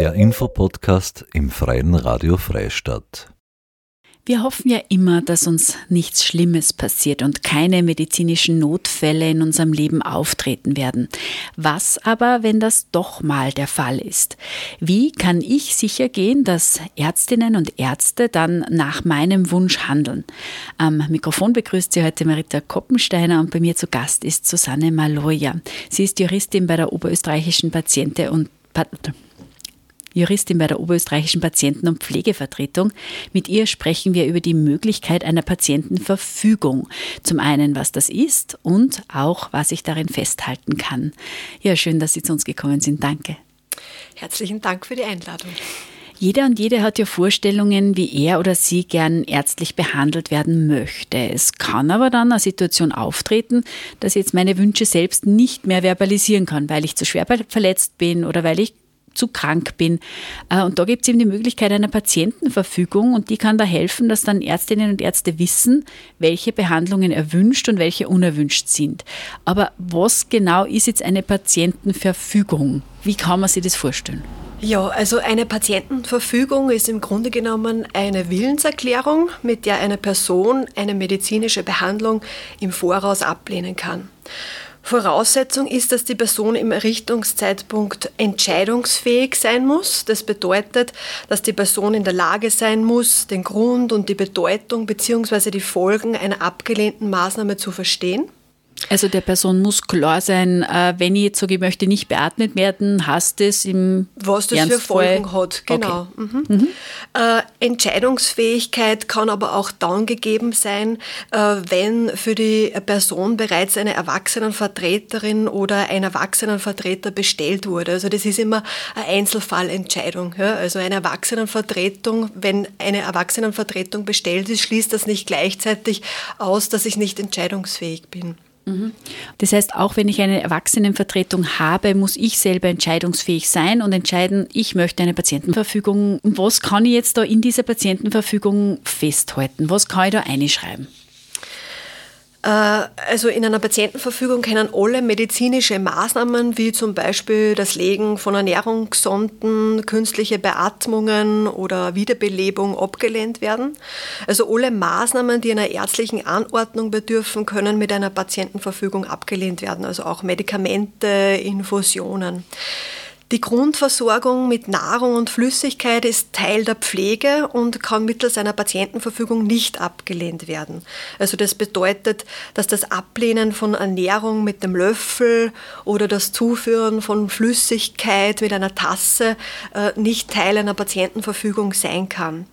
Der Infopodcast im Freien Radio Freistadt. Wir hoffen ja immer, dass uns nichts Schlimmes passiert und keine medizinischen Notfälle in unserem Leben auftreten werden. Was aber, wenn das doch mal der Fall ist? Wie kann ich sicher gehen, dass Ärztinnen und Ärzte dann nach meinem Wunsch handeln? Am Mikrofon begrüßt sie heute Marita Koppensteiner und bei mir zu Gast ist Susanne Maloja. Sie ist Juristin bei der Oberösterreichischen Patiente und Juristin bei der Oberösterreichischen Patienten- und Pflegevertretung. Mit ihr sprechen wir über die Möglichkeit einer Patientenverfügung. Zum einen, was das ist und auch, was ich darin festhalten kann. Ja, schön, dass Sie zu uns gekommen sind. Danke. Herzlichen Dank für die Einladung. Jeder und jede hat ja Vorstellungen, wie er oder sie gern ärztlich behandelt werden möchte. Es kann aber dann eine Situation auftreten, dass ich jetzt meine Wünsche selbst nicht mehr verbalisieren kann, weil ich zu schwer verletzt bin oder weil ich zu krank bin. Äh, und da gibt es eben die Möglichkeit einer Patientenverfügung und die kann da helfen, dass dann Ärztinnen und Ärzte wissen, welche Behandlungen erwünscht und welche unerwünscht sind. Aber was genau ist jetzt eine Patientenverfügung? Wie kann man sich das vorstellen? Ja, also eine Patientenverfügung ist im Grunde genommen eine Willenserklärung, mit der eine Person eine medizinische Behandlung im Voraus ablehnen kann. Voraussetzung ist, dass die Person im Errichtungszeitpunkt entscheidungsfähig sein muss. Das bedeutet, dass die Person in der Lage sein muss, den Grund und die Bedeutung bzw. die Folgen einer abgelehnten Maßnahme zu verstehen. Also der Person muss klar sein, äh, wenn ich jetzt sage, ich möchte nicht beatmet werden, hast es im Was das Ernstfall? für Folgen hat, genau. Okay. Mhm. Mhm. Äh, Entscheidungsfähigkeit kann aber auch dann gegeben sein, äh, wenn für die Person bereits eine Erwachsenenvertreterin oder ein Erwachsenenvertreter bestellt wurde. Also das ist immer eine Einzelfallentscheidung. Ja? Also eine Erwachsenenvertretung, wenn eine Erwachsenenvertretung bestellt ist, schließt das nicht gleichzeitig aus, dass ich nicht entscheidungsfähig bin. Das heißt, auch wenn ich eine Erwachsenenvertretung habe, muss ich selber entscheidungsfähig sein und entscheiden, ich möchte eine Patientenverfügung. Was kann ich jetzt da in dieser Patientenverfügung festhalten? Was kann ich da einschreiben? Äh, also in einer Patientenverfügung können alle medizinische Maßnahmen wie zum Beispiel das Legen von Ernährungssonden, künstliche Beatmungen oder Wiederbelebung abgelehnt werden. Also alle Maßnahmen, die einer ärztlichen Anordnung bedürfen, können mit einer Patientenverfügung abgelehnt werden. Also auch Medikamente, Infusionen. Die Grundversorgung mit Nahrung und Flüssigkeit ist Teil der Pflege und kann mittels einer Patientenverfügung nicht abgelehnt werden. Also das bedeutet, dass das Ablehnen von Ernährung mit dem Löffel oder das Zuführen von Flüssigkeit mit einer Tasse äh, nicht Teil einer Patientenverfügung sein kann.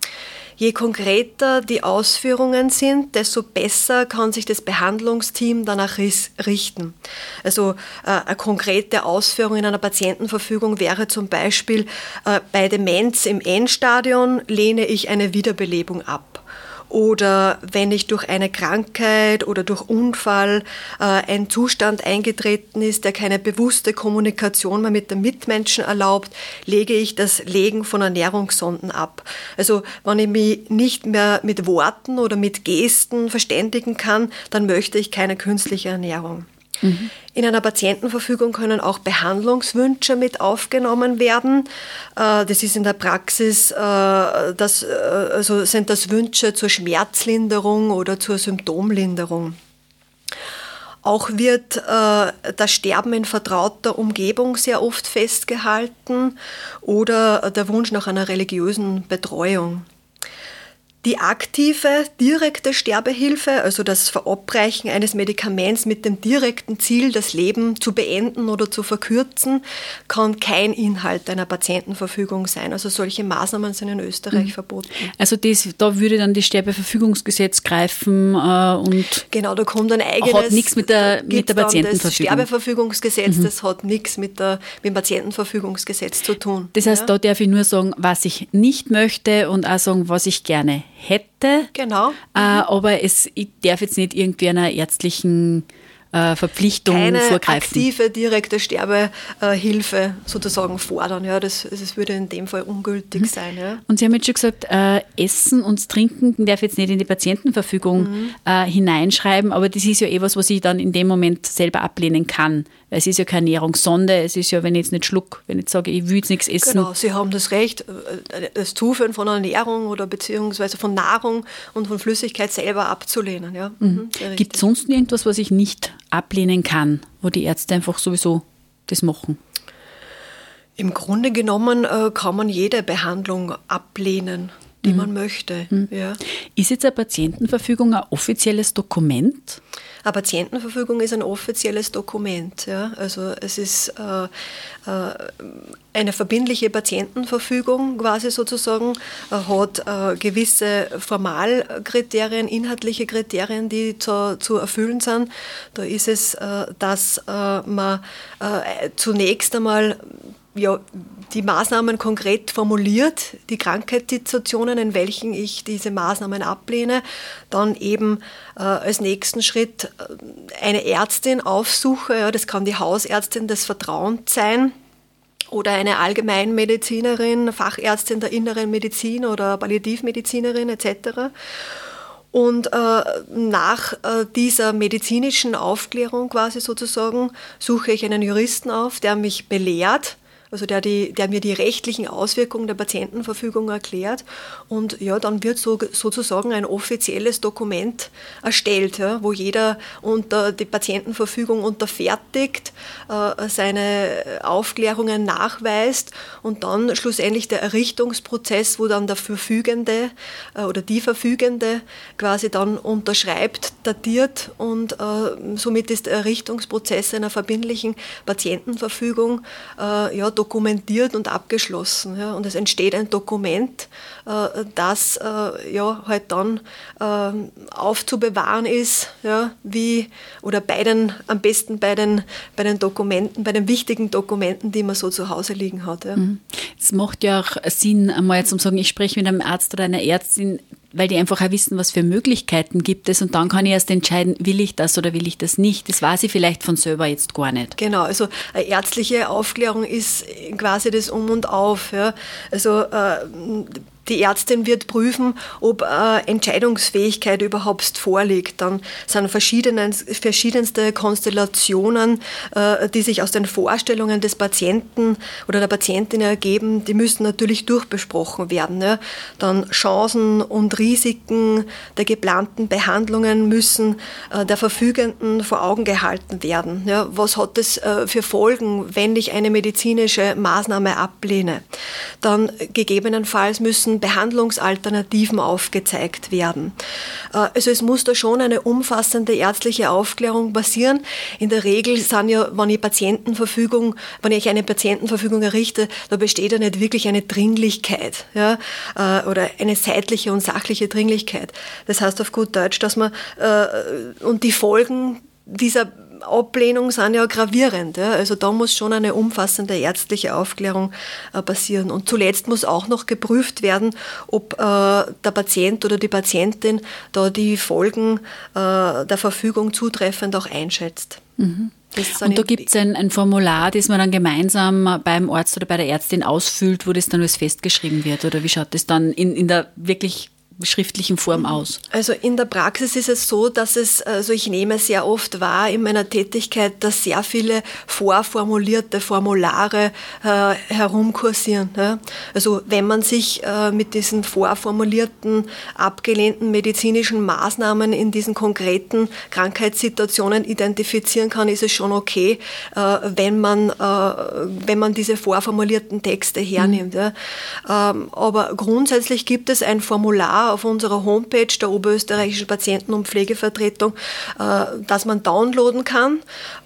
Je konkreter die Ausführungen sind, desto besser kann sich das Behandlungsteam danach richten. Also äh, eine konkrete Ausführung in einer Patientenverfügung wäre zum Beispiel äh, bei Demenz im Endstadion lehne ich eine Wiederbelebung ab oder wenn ich durch eine Krankheit oder durch Unfall äh, ein Zustand eingetreten ist, der keine bewusste Kommunikation mehr mit den Mitmenschen erlaubt, lege ich das Legen von Ernährungssonden ab. Also wenn ich mich nicht mehr mit Worten oder mit Gesten verständigen kann, dann möchte ich keine künstliche Ernährung. In einer Patientenverfügung können auch Behandlungswünsche mit aufgenommen werden. Äh, das ist in der Praxis, äh, das, äh, also sind das Wünsche zur Schmerzlinderung oder zur Symptomlinderung. Auch wird das Sterben in vertrauter Umgebung sehr oft festgehalten oder der Wunsch nach einer religiösen Betreuung. Die aktive, direkte Sterbehilfe, also das Verabreichen eines Medikaments mit dem direkten Ziel, das Leben zu beenden oder zu verkürzen, kann kein Inhalt einer Patientenverfügung sein. Also solche Maßnahmen sind in Österreich mhm. verboten. Also das, da würde dann das Sterbeverfügungsgesetz greifen äh, und genau, da kommt ein eigenes. Hat nichts mit der, mit der Patientenverfügung. Das Sterbeverfügungsgesetz, mhm. das hat nichts mit, der, mit dem Patientenverfügungsgesetz zu tun. Das heißt, ja? da darf ich nur sagen, was ich nicht möchte und auch sagen, was ich gerne hätte. Genau. Äh, aber es, ich darf jetzt nicht irgendwie einer ärztlichen äh, äh, Verpflichtung keine vorgreifen. aktive, direkte Sterbehilfe sozusagen fordern. Ja, das, das würde in dem Fall ungültig mhm. sein. Ja. Und Sie haben jetzt schon gesagt, äh, Essen und Trinken darf jetzt nicht in die Patientenverfügung mhm. äh, hineinschreiben, aber das ist ja eh was, was ich dann in dem Moment selber ablehnen kann. Es ist ja keine Ernährungssonde, es ist ja, wenn ich jetzt nicht schluck, wenn ich sage, ich will jetzt nichts essen. Genau, Sie haben das Recht, äh, das Zuführen von Ernährung oder beziehungsweise von Nahrung und von Flüssigkeit selber abzulehnen. Ja. Mhm. mhm Gibt es sonst irgendwas, was ich nicht ablehnen kann, wo die Ärzte einfach sowieso das machen? Im Grunde genommen äh, kann man jede Behandlung ablehnen, die mhm. man möchte. Mhm. Ja. Ist jetzt eine Patientenverfügung ein offizielles Dokument? Eine Patientenverfügung ist ein offizielles Dokument. Ja. Also es ist äh, äh, eine verbindliche Patientenverfügung quasi sozusagen, äh, hat äh, gewisse Formalkriterien, inhaltliche Kriterien, die zu, zu erfüllen sind. Da ist es, äh, dass äh, man zunächst einmal ja, die Maßnahmen konkret formuliert, die Krankheitssituationen, in welchen ich diese Maßnahmen ablehne, dann eben äh, als nächsten Schritt äh, eine Ärztin aufsuche, ja, das kann die Hausärztin des Vertrauens sein oder eine Allgemeinmedizinerin, Fachärztin der inneren Medizin oder Palliativmedizinerin etc. Und äh, nach äh, dieser medizinischen Aufklärung quasi sozusagen suche ich einen Juristen auf, der mich belehrt, also der, die, der mir die rechtlichen Auswirkungen der Patientenverfügung erklärt. Und ja, dann wird so, sozusagen ein offizielles Dokument erstellt, ja, wo jeder unter die Patientenverfügung unterfertigt, äh, seine Aufklärungen nachweist und dann schlussendlich der Errichtungsprozess, wo dann der Verfügende äh, oder die Verfügende quasi dann unterschreibt, datiert und äh, somit ist der Errichtungsprozess einer verbindlichen Patientenverfügung äh, ja, dokumentiert und abgeschlossen. Ja. Und es entsteht ein Dokument, äh, das äh, ja, halt dann äh, aufzubewahren ist, ja, wie, oder bei den, am besten bei den, bei den Dokumenten, bei den wichtigen Dokumenten, die man so zu Hause liegen hat. Ja. Mhm. Es macht ja auch Sinn, einmal zu sagen, ich spreche mit einem Arzt oder einer Ärztin, weil die einfach auch wissen, was für Möglichkeiten gibt es und dann kann ich erst entscheiden, will ich das oder will ich das nicht. Das weiß ich vielleicht von selber jetzt gar nicht. Genau, also ärztliche Aufklärung ist quasi das Um und Auf. Ja. Also äh, die Ärztin wird prüfen, ob äh, Entscheidungsfähigkeit überhaupt vorliegt. Dann sind verschiedenste Konstellationen, äh, die sich aus den Vorstellungen des Patienten oder der Patientin ergeben, die müssen natürlich durchbesprochen werden. Ja. Dann Chancen und Risiken der geplanten Behandlungen müssen äh, der Verfügenden vor Augen gehalten werden. Ja. Was hat es äh, für Folgen, wenn ich eine medizinische Maßnahme ablehne? Dann gegebenenfalls müssen Behandlungsalternativen aufgezeigt werden. Äh, also es muss da schon eine umfassende ärztliche Aufklärung passieren. In der Regel sind ja, wenn ich Patientenverfügung, wenn ich eine Patientenverfügung errichte, da besteht ja nicht wirklich eine Dringlichkeit ja, äh, oder eine zeitliche und sachliche Dringlichkeit. Das heißt auf gut Deutsch, dass man äh, und die Folgen dieser Ablehnung sind ja gravierend. Ja. Also da muss schon eine umfassende ärztliche Aufklärung äh, passieren. Und zuletzt muss auch noch geprüft werden, ob äh, der Patient oder die Patientin da die Folgen äh, der Verfügung zutreffend auch einschätzt. Mhm. Und da gibt es ein, ein, Formular, das man dann gemeinsam beim Arzt oder bei der Ärztin ausfüllt, wo das dann alles festgeschrieben wird? Oder wie schaut das dann in, in der wirklich schriftlichen Form aus? Also in der Praxis ist es so, dass es, also ich nehme sehr oft wahr in meiner Tätigkeit, dass sehr viele vorformulierte Formulare äh, herumkursieren. Ja? Also wenn man sich äh, mit diesen vorformulierten, abgelehnten medizinischen Maßnahmen in diesen konkreten Krankheitssituationen identifizieren kann, ist es schon okay, äh, wenn, man, äh, wenn man diese vorformulierten Texte hernimmt. Mhm. Ja? Ähm, aber grundsätzlich gibt es ein Formular, auf unserer Homepage der Oberösterreichischen Patienten- und Pflegevertretung, äh, das man downloaden kann.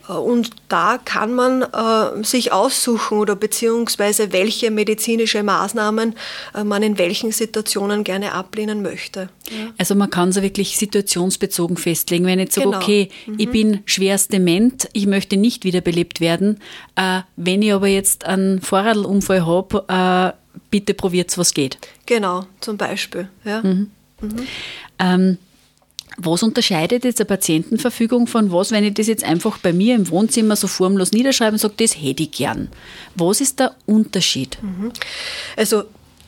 Äh, und da kann man äh, sich aussuchen oder beziehungsweise welche medizinische Maßnahmen man in welchen Situationen gerne ablehnen möchte. Also man kann so wirklich situationsbezogen festlegen. Wenn ich jetzt sage, genau. okay, mhm. ich bin schwerst dement, ich möchte nicht wiederbelebt werden. wenn ich aber jetzt einen Vorradunfall habe, bitte probiert was geht. Genau, zum Beispiel. Ja. Mhm. Mhm. Ähm, Was unterscheidet jetzt eine Patientenverfügung von was, wenn ich das jetzt einfach bei mir im Wohnzimmer so formlos niederschreibe und sage, das hätte ich gern? Was ist der Unterschied? Mhm. Also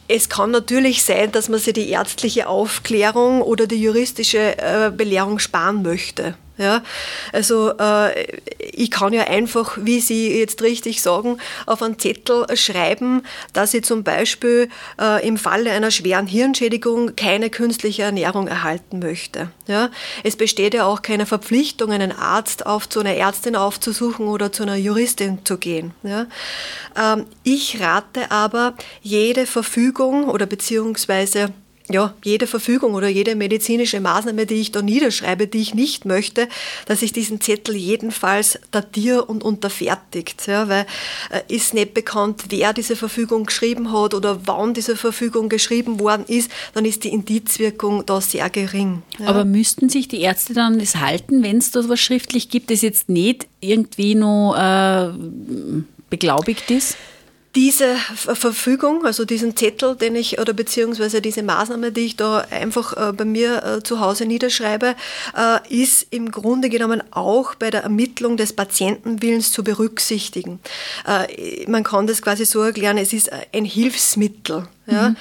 es kann natürlich sein, dass man sich die ärztliche Aufklärung oder die juristische äh, Belehrung sparen möchte. Ja, also äh, ich kann ja einfach, wie Sie jetzt richtig sagen, auf einen Zettel schreiben, dass ich zum Beispiel äh, im Falle einer schweren Hirnschädigung keine künstliche Ernährung erhalten möchte. Ja, es besteht ja auch keine Verpflichtung, einen Arzt auf zu einer Ärztin aufzusuchen oder zu einer Juristin zu gehen. Ja, ähm, ich rate aber jede Verfügung oder beziehungsweise ja, jede Verfügung oder jede medizinische Maßnahme, die ich da niederschreibe, die ich nicht möchte, dass ich diesen Zettel jedenfalls datiere und unterfertigt. Ja, weil äh, ist nicht bekannt, wer diese Verfügung geschrieben hat oder wann diese Verfügung geschrieben worden ist, dann ist die Indizwirkung da sehr gering. Ja. Aber müssten sich die Ärzte dann das halten, wenn es da was schriftlich gibt, das jetzt nicht irgendwie noch äh, beglaubigt ist? Diese Verfügung, also diesen Zettel, den ich oder beziehungsweise diese Maßnahme, die ich da einfach äh, bei mir äh, zu Hause niederschreibe, äh, ist im Grunde genommen auch bei der Ermittlung des Patientenwillens zu berücksichtigen. Man kann das quasi so erklären, es ist ein Hilfsmittel. Ja? Mhm.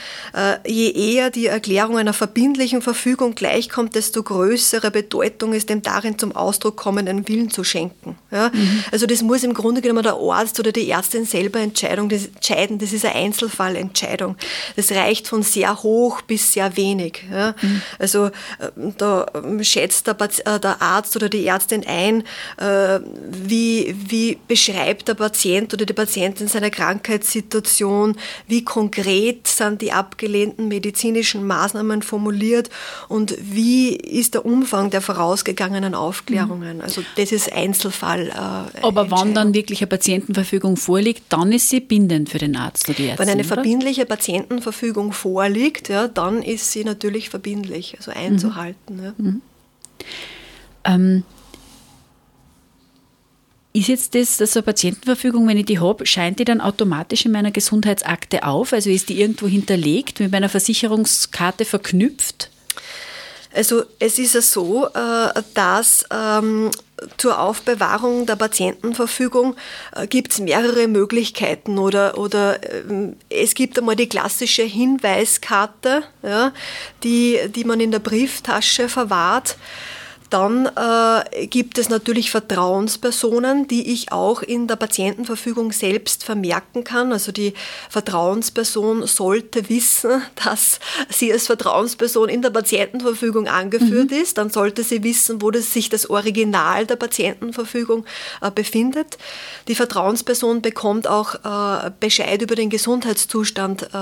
je eher die Erklärung einer verbindlichen Verfügung gleichkommt, desto größere Bedeutung ist dem darin zum Ausdruck kommenden Willen zu schenken. Ja? Mhm. Also das muss im Grunde genommen der Arzt oder die Ärztin selber Entscheidung, das entscheiden. Das ist eine Einzelfallentscheidung. Das reicht von sehr hoch bis sehr wenig. Ja? Mhm. Also äh, da ähm, schätzt der, äh, der, Arzt oder die Ärztin ein, äh, wie, wie beschreibt der Patient oder die Patientin seine Krankheitssituation, wie konkret sind die abgelehnten medizinischen Maßnahmen formuliert und wie ist der Umfang der vorausgegangenen Aufklärungen. Mhm. Also das ist Einzelfall. Äh, Aber wann dann wirklich eine Patientenverfügung vorliegt, dann ist sie bindend für den Arzt oder die Ärztin, Wenn eine oder? verbindliche Patientenverfügung vorliegt, ja, dann ist sie natürlich verbindlich, also einzuhalten. Mhm. Ja. Mhm. Ähm, ist jetzt das, das so eine Patientenverfügung, wenn ich die habe, scheint die dann automatisch in meiner Gesundheitsakte auf? Also ist die irgendwo hinterlegt, mit meiner Versicherungskarte verknüpft? Also es ist ja so, äh, dass ähm, zur Aufbewahrung der Patientenverfügung äh, gibt es mehrere Möglichkeiten oder, oder ähm, es gibt einmal die klassische Hinweiskarte, ja, die, die man in der Brieftasche verwahrt. Dann äh, gibt es natürlich Vertrauenspersonen, die ich auch in der Patientenverfügung selbst vermerken kann. Also die Vertrauensperson sollte wissen, dass sie als Vertrauensperson in der Patientenverfügung angeführt mhm. ist. Dann sollte sie wissen, wo das, sich das Original der Patientenverfügung äh, befindet. Die Vertrauensperson bekommt auch äh, Bescheid über den Gesundheitszustand, äh,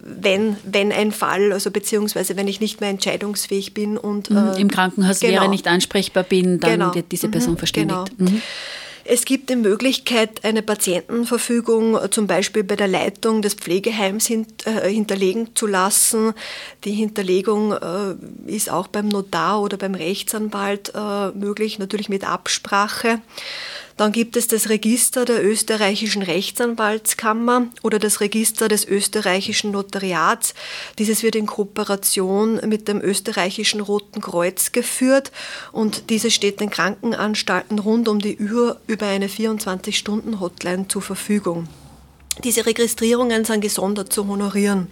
wenn, wenn ein Fall, also beziehungsweise wenn ich nicht mehr entscheidungsfähig bin und mhm. im Krankenhaus genau. wäre nicht ansprechbar bin, dann genau. wird diese Person mhm, verständigt. Genau. Mhm. Es gibt die Möglichkeit, eine Patientenverfügung zum Beispiel bei der Leitung des Pflegeheims äh, hinterlegen zu lassen. Die Hinterlegung äh, ist auch beim Notar oder beim Rechtsanwalt äh, möglich, natürlich mit Absprache. Dann gibt es das Register der österreichischen Rechtsanwaltskammer oder das Register des österreichischen Notariats. Dieses wird in Kooperation mit dem österreichischen Roten Kreuz geführt und dieses steht den Krankenanstalten rund um die Uhr über eine 24-Stunden-Hotline zur Verfügung. Diese Registrierungen sind gesondert zu honorieren.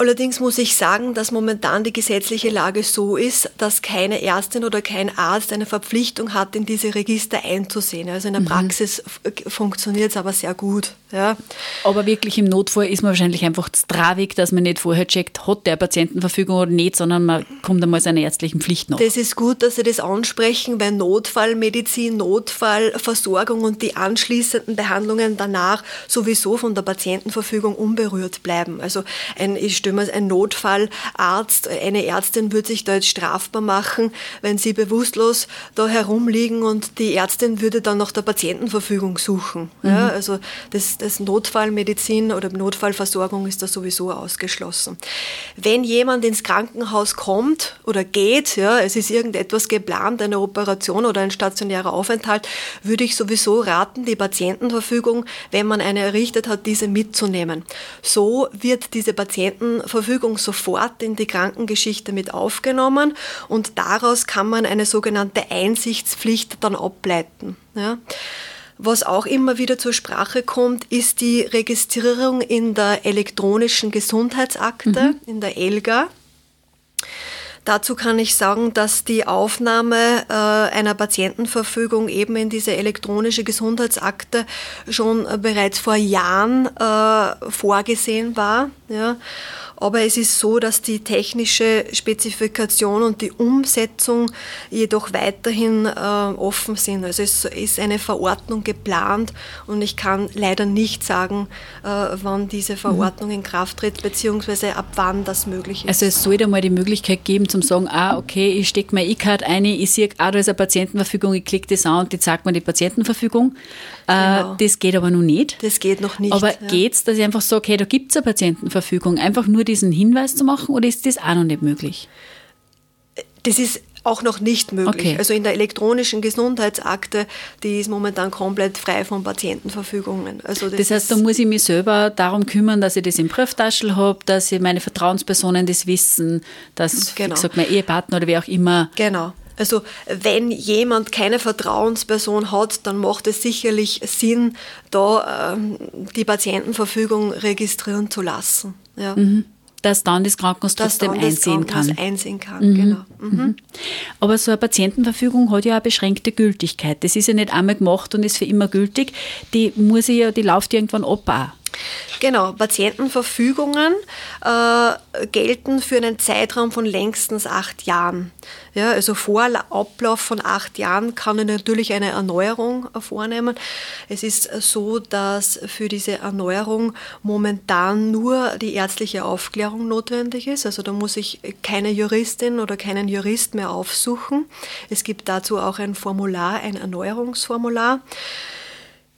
Allerdings muss ich sagen, dass momentan die gesetzliche Lage so ist, dass keine Ärztin oder kein Arzt eine Verpflichtung hat, in diese Register einzusehen. Also in der mhm. Praxis funktioniert es aber sehr gut. Ja. Aber wirklich im Notfall ist man wahrscheinlich einfach stravig, dass man nicht vorher checkt, hat der Patientenverfügung oder nicht, sondern man kommt einmal seiner ärztlichen Pflicht nach. Das ist gut, dass Sie das ansprechen, weil Notfallmedizin, Notfallversorgung und die anschließenden Behandlungen danach sowieso von der Patientenverfügung unberührt bleiben. Also ein, ich mir ein Notfallarzt, eine Ärztin würde sich da jetzt strafbar machen, wenn sie bewusstlos da herumliegen und die Ärztin würde dann nach der Patientenverfügung suchen. Mhm. Ja, also das, das Notfallmedizin oder Notfallversorgung ist da sowieso ausgeschlossen. Wenn jemand ins Krankenhaus kommt oder geht, ja, es ist irgendetwas geplant, eine Operation oder ein stationärer Aufenthalt, würde ich sowieso raten, die Patientenverfügung, wenn man eine errichtet hat, diese mitzunehmen. So wird diese Patienten Patientenverfügung sofort in die Krankengeschichte mit aufgenommen und daraus kann man eine sogenannte Einsichtspflicht dann ableiten. Ja. Was auch immer wieder zur Sprache kommt, ist die Registrierung in der elektronischen Gesundheitsakte, mhm. in der ELGA. Dazu kann ich sagen, dass die Aufnahme äh, einer Patientenverfügung eben in diese elektronische Gesundheitsakte schon äh, bereits vor Jahren äh, vorgesehen war. Ja. Aber es ist so, dass die technische Spezifikation und die Umsetzung jedoch weiterhin äh, offen sind. Also es ist eine Verordnung geplant und ich kann leider nicht sagen, äh, wann diese Verordnung in Kraft tritt, beziehungsweise ab wann das möglich ist. Also es sollte mal die Möglichkeit geben, zum sagen, ah, okay, ich stecke mein E-Card ein, ich sehe, ah, da ist eine Patientenverfügung, ich klicke das an und die zeigt mir die Patientenverfügung. Äh, genau. Das geht aber noch nicht. Das geht noch nicht. Aber ja. geht es, dass ich einfach sage, okay, da gibt es eine Patientenverfügung, einfach nur diesen Hinweis zu machen oder ist das auch noch nicht möglich? Das ist auch noch nicht möglich. Okay. Also in der elektronischen Gesundheitsakte, die ist momentan komplett frei von Patientenverfügungen. Also das, das heißt, da muss ich mich selber darum kümmern, dass ich das im Brieftaschel habe, dass ich meine Vertrauenspersonen das wissen, dass genau. wie gesagt, mein Ehepartner oder wer auch immer. Genau. Also wenn jemand keine Vertrauensperson hat, dann macht es sicherlich Sinn, da ähm, die Patientenverfügung registrieren zu lassen. Ja. Mhm dass dann das Krankenhaus trotzdem das einsehen kann. einsehen kann, mhm. genau. Mhm. mhm. Aber so eine Patientenverfügung hat ja eine beschränkte Gültigkeit. Das ist ja nicht einmal gemacht und ist für immer gültig. Die muss ich ja, die läuft irgendwann ab auch. Genau, Patientenverfügungen äh, gelten für einen Zeitraum von längstens acht Jahren. Ja, also vor Ablauf von acht Jahren kann ich natürlich eine Erneuerung vornehmen. Es ist so, dass für diese Erneuerung momentan nur die ärztliche Aufklärung notwendig ist. Also da muss ich keine Juristin oder keinen Jurist mehr aufsuchen. Es gibt dazu auch ein Formular, ein Erneuerungsformular.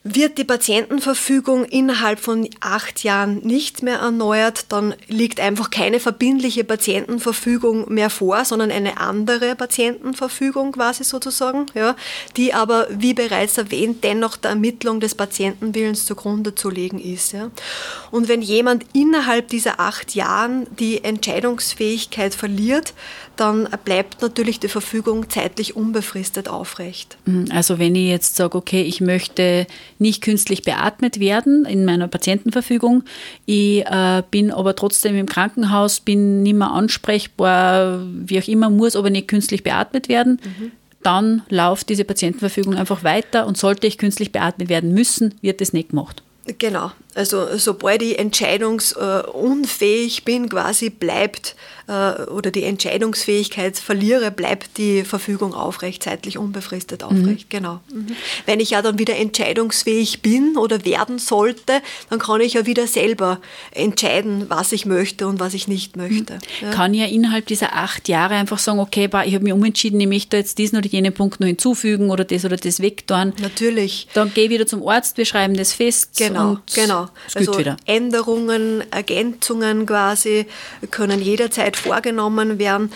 Wird die Patientenverfügung innerhalb von acht Jahren nicht mehr erneuert, dann liegt einfach keine verbindliche Patientenverfügung mehr vor, sondern eine andere Patientenverfügung quasi sozusagen, ja, die aber, wie bereits erwähnt, dennoch der Ermittlung des Patientenwillens zugrunde zu legen ist. Ja. Und wenn jemand innerhalb dieser acht Jahren die Entscheidungsfähigkeit verliert, dann bleibt natürlich die Verfügung zeitlich unbefristet aufrecht. Mhm, also wenn ich jetzt sage, okay, ich möchte nicht künstlich beatmet werden in meiner Patientenverfügung, ich äh, bin aber trotzdem im Krankenhaus, bin nicht mehr ansprechbar, wie auch immer, muss aber nicht künstlich beatmet werden, mhm. dann läuft diese Patientenverfügung einfach weiter und sollte ich künstlich beatmet werden müssen, wird das nicht gemacht. Genau, also sobald ich entscheidungsunfähig bin, quasi bleibt äh, oder die Entscheidungsfähigkeit verliere, bleibt die Verfügung aufrecht, zeitlich unbefristet aufrecht. Mhm. Genau. Mhm. Wenn ich ja dann wieder entscheidungsfähig bin oder werden sollte, dann kann ich ja wieder selber entscheiden, was ich möchte und was ich nicht möchte. Mhm. Ja. Kann ja innerhalb dieser acht Jahre einfach sagen, okay, ich habe mich umentschieden, ich möchte jetzt diesen oder jenen Punkt noch hinzufügen oder das oder das wegtun. Natürlich. Dann gehe ich wieder zum Arzt, wir schreiben das fest. Genau, genau. Also wieder. Änderungen, Ergänzungen quasi können jederzeit Zeit vorgenommen werden.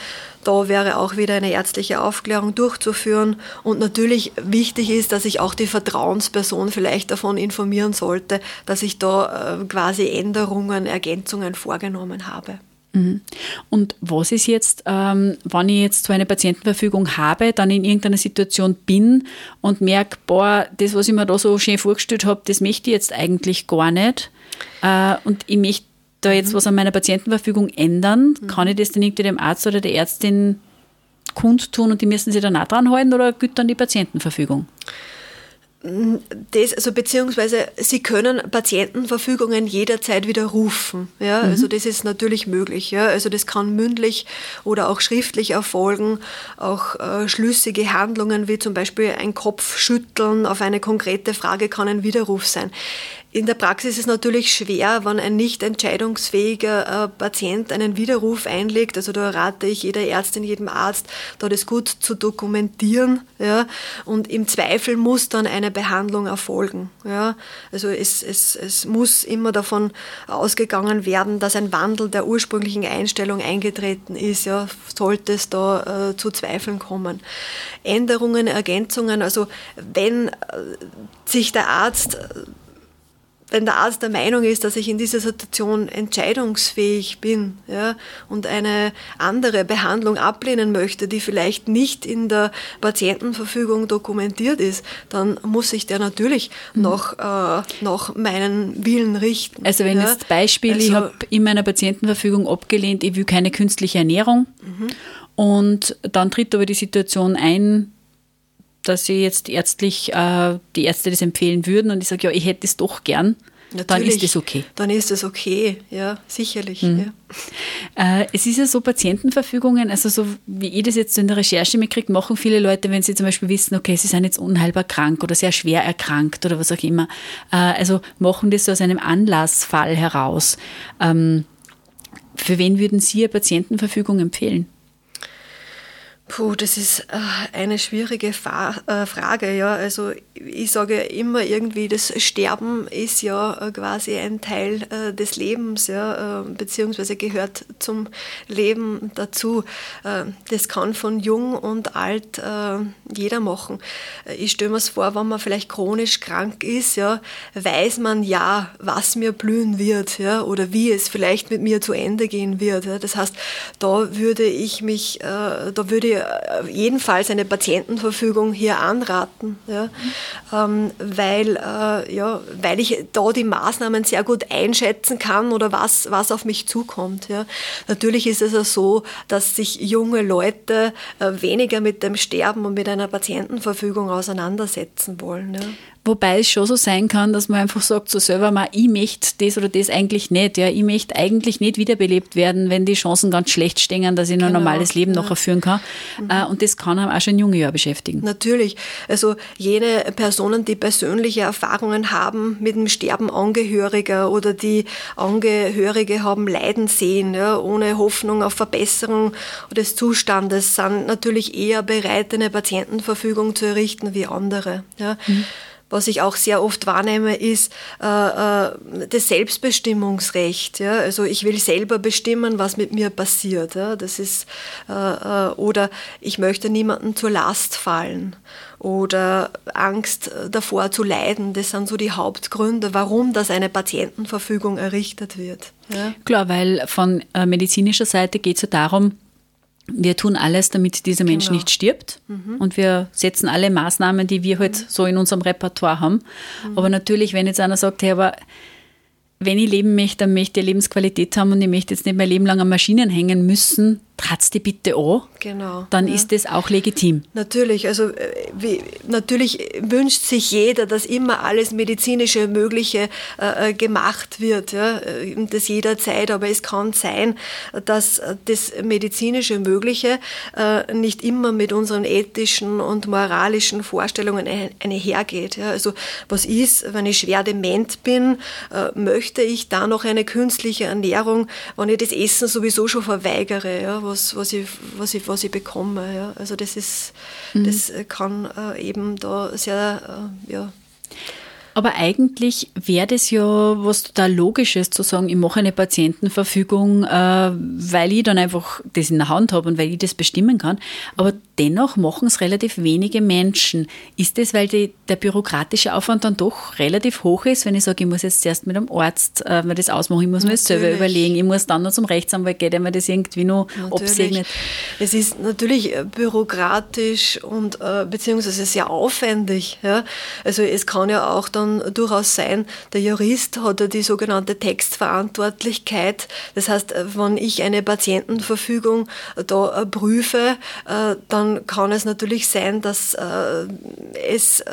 Da wäre auch wieder eine ärztliche Aufklärung durchzuführen. Und natürlich wichtig ist, dass ich auch die Vertrauensperson vielleicht davon informieren sollte, dass ich da äh, quasi Änderungen, Ergänzungen vorgenommen habe. Mhm. Und was ist jetzt, ähm, wenn ich jetzt so eine Patientenverfügung habe, dann in irgendeiner Situation bin und merke, boah, das, was ich mir da so schön vorgestellt habe, das möchte ich jetzt eigentlich gar nicht. Äh, und ich möchte da jetzt mhm. was an meiner Patientenverfügung ändern, mhm. kann ich das dann irgendwie dem Arzt oder der Ärztin kundtun und die müssen sich dann auch dran halten oder gilt dann die Patientenverfügung? Das, also beziehungsweise Sie können Patientenverfügungen jederzeit widerrufen. Ja? Mhm. Also das ist natürlich möglich. Ja? Also das kann mündlich oder auch schriftlich erfolgen. Auch äh, schlüssige Handlungen wie zum Beispiel ein Kopfschütteln auf eine konkrete Frage kann ein Widerruf sein. In der Praxis ist es natürlich schwer, wenn ein nicht entscheidungsfähiger äh, Patient einen Widerruf einlegt. Also da rate ich jeder Ärztin, jedem Arzt, da das gut zu dokumentieren. Ja, und im Zweifel muss dann eine Behandlung erfolgen. Ja, also es, es, es muss immer davon ausgegangen werden, dass ein Wandel der ursprünglichen Einstellung eingetreten ist. Ja, sollte es da äh, zu Zweifeln kommen. Änderungen, Ergänzungen, also wenn äh, sich der Arzt wenn der Arzt der Meinung ist, dass ich in dieser Situation entscheidungsfähig bin ja, und eine andere Behandlung ablehnen möchte, die vielleicht nicht in der Patientenverfügung dokumentiert ist, dann muss sich der natürlich mhm. nach, äh, nach meinen Willen richten. Also wenn ja. jetzt Beispiel, also, ich habe in meiner Patientenverfügung abgelehnt, ich will keine künstliche Ernährung mhm. und dann tritt aber die Situation ein, dass sie jetzt ärztlich äh, die Ärzte das empfehlen würden und ich sage, ja, ich hätte es doch gern. Natürlich, dann ist es okay. Dann ist es okay, ja, sicherlich. Mhm. Ja. Äh, es ist ja so, Patientenverfügungen, also so wie ich das jetzt in der Recherche mitkriege, machen viele Leute, wenn sie zum Beispiel wissen, okay, sie sind jetzt unheilbar krank oder sehr schwer erkrankt oder was auch immer, äh, also machen das so aus einem Anlassfall heraus. Ähm, für wen würden Sie eine Patientenverfügung empfehlen? Puh, das ist äh, eine schwierige äh, Frage. Ja. Also ich sage immer irgendwie, das Sterben ist ja äh, quasi ein Teil des Lebens, ja, beziehungsweise gehört zum Leben dazu. Das kann von jung und alt jeder machen. Ich stelle mir es vor, wenn man vielleicht chronisch krank ist, ja, weiß man ja, was mir blühen wird, ja, oder wie es vielleicht mit mir zu Ende gehen wird. Ja. Das heißt, da würde ich mich, da würde ich jedenfalls eine Patientenverfügung hier anraten, ja, ähm, weil, äh, ja, weil ich da die Maßnahmen sehr gut einschätzen kann oder was, was auf mich zukommt. Ja. Natürlich ist es ja so, dass sich junge Leute äh, weniger mit dem Sterben und mit einer Patientenverfügung auseinandersetzen wollen. Ja. Wobei es schon so sein kann, dass man einfach sagt, so selber mal, ich möchte das oder das eigentlich nicht. Ja, ich möchte eigentlich nicht wiederbelebt werden, wenn die Chancen ganz schlecht stehen, dass ich noch genau, ein normales Leben ja. nachher führen kann. Mhm. Äh, und das kann einem auch schon junge Jahre beschäftigen. Natürlich. Also jene Personen, die persönliche Erfahrungen haben mit dem Sterben Angehöriger oder die Angehörige haben Leiden sehen, ja, ohne Hoffnung auf Verbesserung des Zustandes, sind natürlich eher bereit, eine Patientenverfügung zu errichten wie andere. Ja. Mhm was ich auch sehr oft wahrnehme, ist äh, äh, das Selbstbestimmungsrecht. Ja? Also ich will selber bestimmen, was mit mir passiert. Ja? Das ist, äh, äh, oder ich möchte niemandem zur Last fallen oder Angst davor zu leiden. Das sind so die Hauptgründe, warum das eine Patientenverfügung errichtet wird. Ja? Klar, weil von äh, medizinischer Seite geht es ja darum, wir tun alles, damit dieser Mensch genau. nicht stirbt. Mhm. Und wir setzen alle Maßnahmen, die wir halt mhm. so in unserem Repertoire haben. Mhm. Aber natürlich, wenn jetzt einer sagt, hey, aber wenn ich leben möchte, dann möchte ich Lebensqualität haben und ich möchte jetzt nicht mein Leben lang an Maschinen hängen müssen, trat's die bitte an, genau, dann ja. ist das auch legitim. Natürlich, also äh, wie, natürlich wünscht sich jeder, dass immer alles medizinische Mögliche äh, äh gemacht wird, ja, äh, das jederzeit, aber es kann sein, dass das medizinische Mögliche äh, nicht immer mit unseren ethischen und moralischen Vorstellungen einhergeht. Ja. Also was ist, wenn ich schwer dement bin, äh, möchte ich da noch eine künstliche Ernährung, wenn ich das Essen sowieso schon verweigere, ja, was, was, ich, was, ich, was ich bekomme. Ja. Also das ist, mhm. das kann äh, eben da sehr, äh, ja, aber eigentlich wäre das ja was total Logisches zu sagen, ich mache eine Patientenverfügung, äh, weil ich dann einfach das in der Hand habe und weil ich das bestimmen kann. Aber dennoch machen es relativ wenige Menschen. Ist das, weil die, der bürokratische Aufwand dann doch relativ hoch ist, wenn ich sage, ich muss jetzt zuerst mit einem Arzt äh, mir das ausmachen, ich muss mir das selber überlegen, ich muss dann noch zum Rechtsanwalt gehen, der mir das irgendwie noch natürlich. absegnet. Es ist natürlich äh, bürokratisch und äh, beziehungsweise sehr aufwendig. Ja? Also es kann ja auch dann durchaus sein, der Jurist hat ja die sogenannte Textverantwortlichkeit. Das heißt, wenn ich eine Patientenverfügung da äh, prüfe, äh, dann kann es natürlich sein, dass äh, es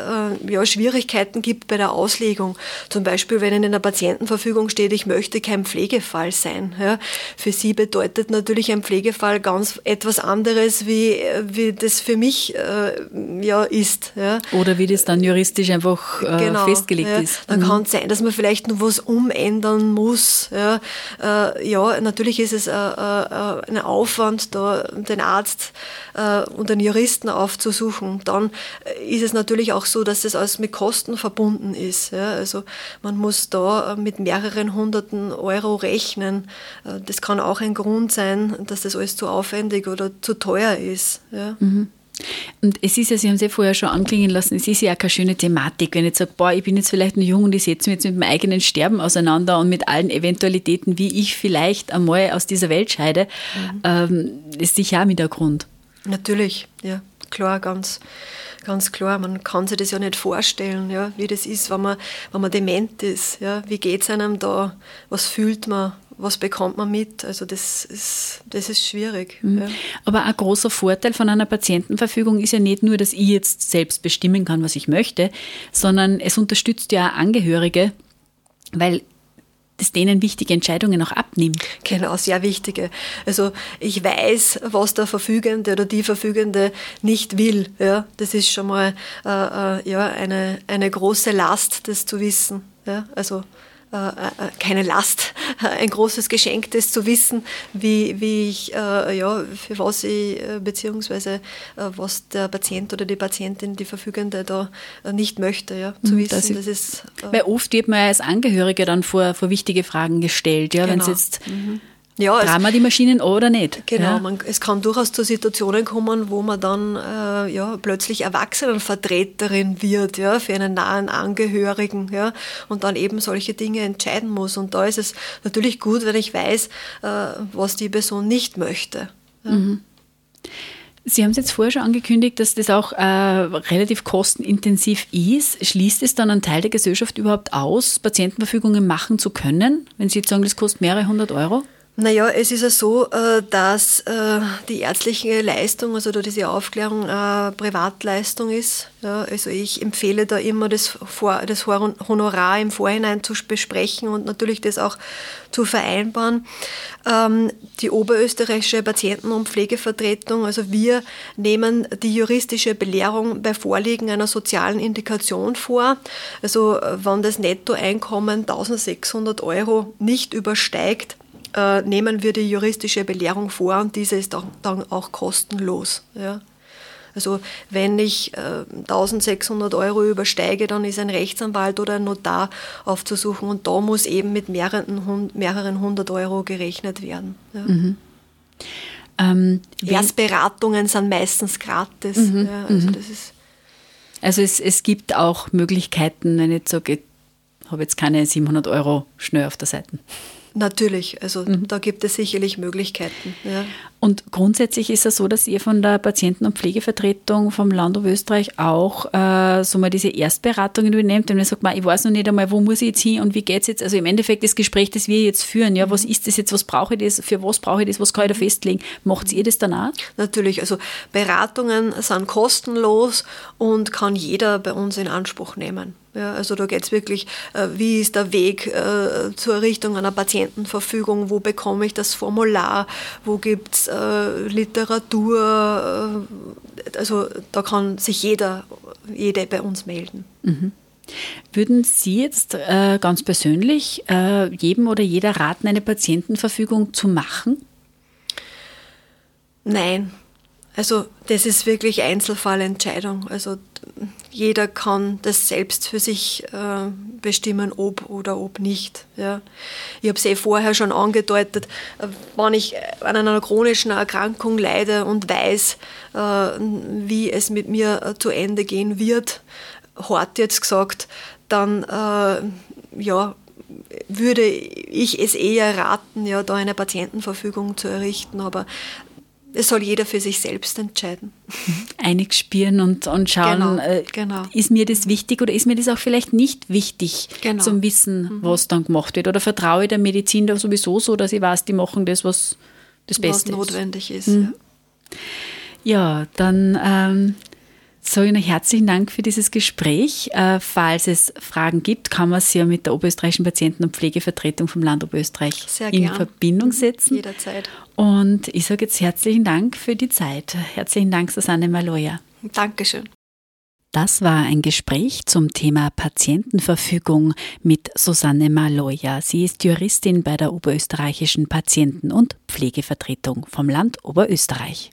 ja, Schwierigkeiten gibt bei der Auslegung. Zum Beispiel, wenn in einer Patientenverfügung steht, ich möchte kein Pflegefall sein. Ja. Für Sie bedeutet natürlich ein Pflegefall ganz etwas anderes, wie, wie das für mich ja, ist. Ja. Oder wie das dann juristisch einfach genau. fest festgelegt ja, ist. Dann mhm. kann es sein, dass man vielleicht noch was umändern muss. Ja, äh, ja natürlich ist es äh, äh, ein Aufwand, da den Arzt äh, und den Juristen aufzusuchen. Dann ist es natürlich auch so, dass es alles mit Kosten verbunden ist. Ja, also man muss da mit mehreren hunderten Euro rechnen. Äh, das kann auch ein Grund sein, dass das alles zu aufwendig oder zu teuer ist. Ja. Mhm. Und es ist ja, Sie haben es ja vorher schon anklingen lassen, es ist ja auch keine schöne Thematik, wenn ich sage, boah, ich bin jetzt vielleicht noch jung und ich setze mich jetzt mit meinem eigenen Sterben auseinander und mit allen Eventualitäten, wie ich vielleicht einmal aus dieser Welt scheide, mhm. ähm, ist sicher auch mit der Grund. Natürlich, ja, klar, ganz, ganz klar. Man kann sich das ja nicht vorstellen, ja, wie das ist, wenn man, wenn man dement ist. Ja. Wie geht es einem da? Was fühlt man? was bekommt man mit? Also das ist, das ist schwierig. Mhm. Ja. Aber ein großer Vorteil von einer Patientenverfügung ist ja nicht nur, dass ich jetzt selbst bestimmen kann, was ich möchte, sondern es unterstützt ja auch Angehörige, weil das denen wichtige Entscheidungen auch abnimmt. Genau, sehr wichtige. Also ich weiß, was der Verfügende oder die Verfügende nicht will. Ja, das ist schon mal äh, äh ja, eine, eine große Last, das zu wissen. Ja, also keine Last, ein großes Geschenk, das zu wissen, wie, wie ich, äh, ja, für was ich, beziehungsweise was der Patient oder die Patientin, die Verfügende da nicht möchte, ja, zu mhm, wissen. Das, das ist, weil oft wird man als Angehörige dann vor, vor wichtige Fragen gestellt, ja, genau. wenn es jetzt mhm ja, wir die Maschinen oder nicht? Genau, ja. man, es kann durchaus zu Situationen kommen, wo man dann äh, ja, plötzlich Erwachsenenvertreterin wird ja, für einen nahen Angehörigen ja, und dann eben solche Dinge entscheiden muss. Und da ist es natürlich gut, wenn ich weiß, äh, was die Person nicht möchte. Ja. Mhm. Sie haben es jetzt vorher schon angekündigt, dass das auch äh, relativ kostenintensiv ist. Schließt es dann einen Teil der Gesellschaft überhaupt aus, Patientenverfügungen machen zu können, wenn Sie jetzt sagen, das kostet mehrere hundert Euro? Naja, es ist ja so, äh, dass äh, die ärztliche Leistung, also diese Aufklärung, äh, Privatleistung ist. Also ich empfehle da immer das, das Honorar im Vorhinein zu besprechen und natürlich das auch zu vereinbaren. Ähm, die Oberösterreichische Patienten- und Pflegevertretung, also wir nehmen die juristische Belehrung bei Vorliegen einer sozialen Indikation vor. Also wenn das Nettoeinkommen 1600 Euro nicht übersteigt, äh, nehmen wir die juristische Belehrung vor und diese ist auch, dann auch kostenlos. Ja. Also wenn ich äh, 1600 Euro übersteige, dann ist ein Rechtsanwalt oder ein Notar aufzusuchen und da muss eben mit mehreren, mehreren hundert Euro gerechnet werden. Ja. Mhm. Ähm, Erstberatungen sind meistens gratis. Mhm, ja, also, mhm. das ist also es, es gibt auch Möglichkeiten, wenn ich sage, ich habe jetzt keine 700 Euro schnell auf der Seite. Natürlich, also mhm. da gibt es sicherlich Möglichkeiten. Ja. Und grundsätzlich ist es so, dass ihr von der Patienten- und Pflegevertretung vom Land Oberösterreich auch äh, so mal diese Erstberatungen übernehmt, wenn man sagt, man, ich weiß noch nicht einmal, wo muss ich jetzt hin und wie geht es jetzt? Also im Endeffekt das Gespräch, das wir jetzt führen, ja, was mhm. ist das jetzt, was brauche ich das, für was brauche ich das, was kann ich da festlegen? Macht ihr das dann auch? Natürlich, also Beratungen sind kostenlos und kann jeder bei uns in Anspruch nehmen. Ja, also da geht es wirklich, äh, wie ist der Weg äh, zur Errichtung einer Patientenverfügung, wo bekomme ich das Formular, wo gibt es äh, Literatur, äh, also da kann sich jeder, jede bei uns melden. Mhm. Würden Sie jetzt äh, ganz persönlich äh, jedem oder jeder raten, eine Patientenverfügung zu machen? Nein, also das ist wirklich Einzelfallentscheidung. Also jeder kann das selbst für sich äh, bestimmen, ob oder ob nicht. Ja. Ich habe es eh vorher schon angedeutet, äh, wenn ich an einer chronischen Erkrankung leide und weiß, äh, wie es mit mir äh, zu Ende gehen wird, hart jetzt gesagt, dann äh, ja, würde ich es eher raten, ja, da eine Patientenverfügung zu errichten. Aber es soll jeder für sich selbst entscheiden. Einig spüren und, und schauen, genau, äh, genau. ist mir das wichtig oder ist mir das auch vielleicht nicht wichtig, genau. zum Wissen, mhm. was dann gemacht wird? Oder vertraue ich der Medizin da sowieso so, dass ich weiß, die machen das, was das Beste was notwendig ist. Mhm. Ja. ja. dann ähm, Noch herzlichen Dank für dieses Gespräch. Äh, falls es Fragen gibt, kann man sich ja mit der Oberösterreichischen Patienten- und Pflegevertretung vom Land Oberösterreich in. Verbindung mhm. setzen. Jederzeit. Und ich sage jetzt herzlichen Dank für die Zeit. Herzlichen Dank, Susanne Maloya. Dankeschön. Das war ein Gespräch zum Thema Patientenverfügung mit Susanne Maloya. Sie ist Juristin bei der Oberösterreichischen Patienten- und Pflegevertretung vom Land Oberösterreich.